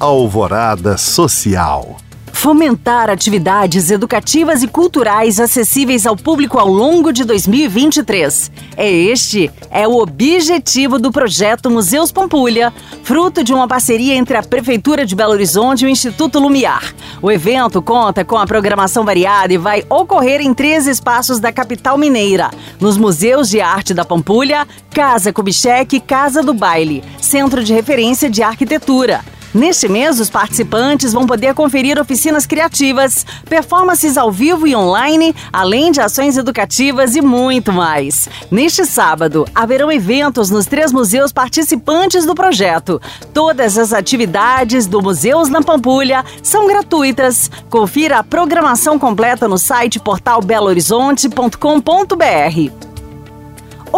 Alvorada Social. Fomentar atividades educativas e culturais acessíveis ao público ao longo de 2023. É este é o objetivo do projeto Museus Pampulha, fruto de uma parceria entre a Prefeitura de Belo Horizonte e o Instituto Lumiar. O evento conta com a programação variada e vai ocorrer em três espaços da capital mineira: nos Museus de Arte da Pampulha, Casa Kubitschek e Casa do Baile, Centro de Referência de Arquitetura. Neste mês, os participantes vão poder conferir oficinas criativas, performances ao vivo e online, além de ações educativas e muito mais. Neste sábado, haverão eventos nos três museus participantes do projeto. Todas as atividades do Museus na Pampulha são gratuitas. Confira a programação completa no site portalbelohorizonte.com.br.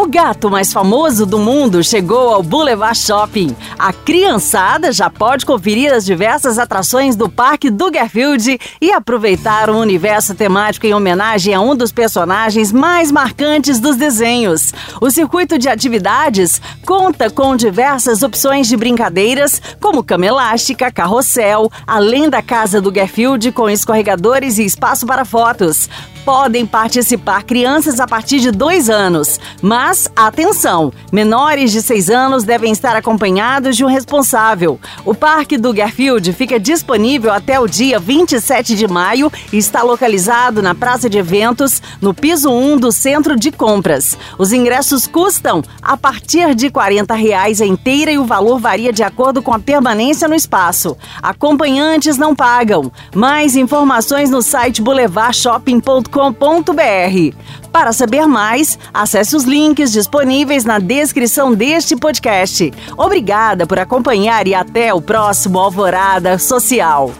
O gato mais famoso do mundo chegou ao Boulevard Shopping. A criançada já pode conferir as diversas atrações do Parque do Garfield e aproveitar o um universo temático em homenagem a um dos personagens mais marcantes dos desenhos. O circuito de atividades conta com diversas opções de brincadeiras, como cama elástica, carrossel, além da casa do Garfield com escorregadores e espaço para fotos. Podem participar crianças a partir de dois anos, mas atenção: menores de seis anos devem estar acompanhados de um responsável. O Parque do Garfield fica disponível até o dia 27 de maio e está localizado na Praça de Eventos, no piso 1 do Centro de Compras. Os ingressos custam a partir de 40 reais a inteira e o valor varia de acordo com a permanência no espaço. Acompanhantes não pagam. Mais informações no site boulevardshopping.com www.cultura.com.br. Para saber mais, acesse os links disponíveis na descrição deste podcast. Obrigada por acompanhar e até o próximo Alvorada Social.